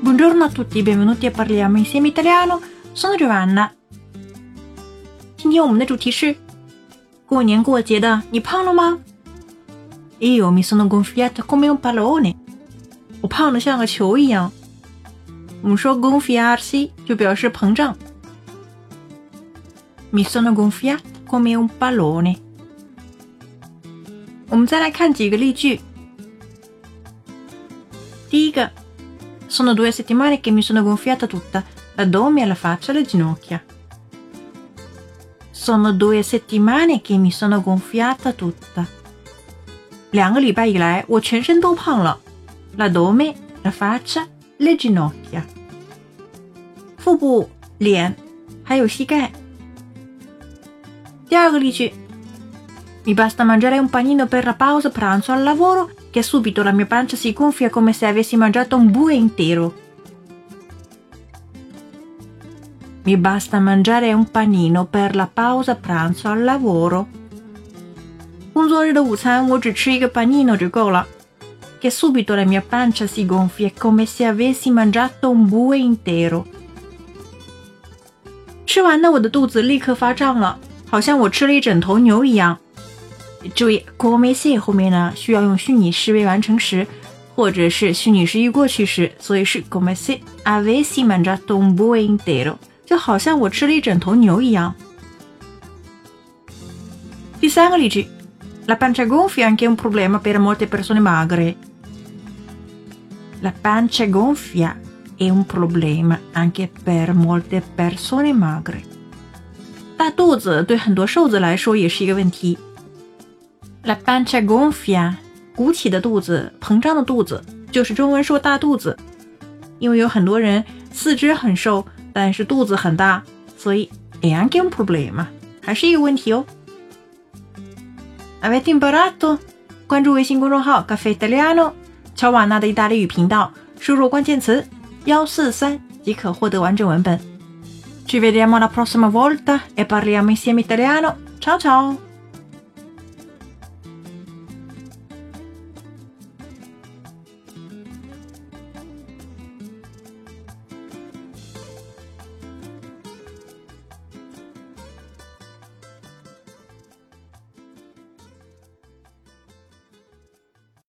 Buongiorno a tutti, benvenuti a Parliamo insieme italiano. Sono Giovanna。今天我们的主题是过年过节的，你胖了吗？Io mi sono gonfiata come un pallone。我胖的像个球一样。我们说 gonfiarsi 就表示膨胀。Mi sono gonfiata come un pallone。我们再来看几个例句。第一个 ，Sono due settimane che mi sono gonfiata tutta, l'addome, la faccia, le ginocchia. Sono due settimane che mi sono gonfiata tutta. 两个礼拜以来，我全身都胖了。L'addome, la faccia, le ginocchia. 腹部、脸，还有膝盖。第二个例句。Mi basta mangiare un panino per la pausa pranzo al lavoro che subito la mia pancia si gonfia come se avessi mangiato un bue intero. Mi basta mangiare un panino per la pausa pranzo al lavoro. 工作日的午餐我只吃一个 panino 就够了。Che subito la mia pancia si gonfia come se avessi mangiato un bue intero. 吃完呢，我的肚子立刻发胀了，好像我吃了一整头牛一样。 注意，come se 后面呢需要用虚拟式为完成时，或者是虚拟式预过去时，所以是 come se avessi mangiato un bue intero，就好像我吃了一整头牛一样。第三个例句，La pancia gonfia è anche un problema per molte persone magre. La pancia gonfia è un problema anche per molte persone magre. 大肚子对很多瘦子来说也是一个问题。La pancia gonfia，鼓起的肚子，膨胀的肚子，就是中文说大肚子。因为有很多人四肢很瘦，但是肚子很大，所以 è anche un problema，还是一个问题哦。Avete imparato？关注微信公众号 “Caffè Italiano”，乔瓦纳的意大利语频道，输入关键词幺四三即可获得完整文本。Ci vediamo la prossima volta e parliamo insieme italiano. Ciao ciao！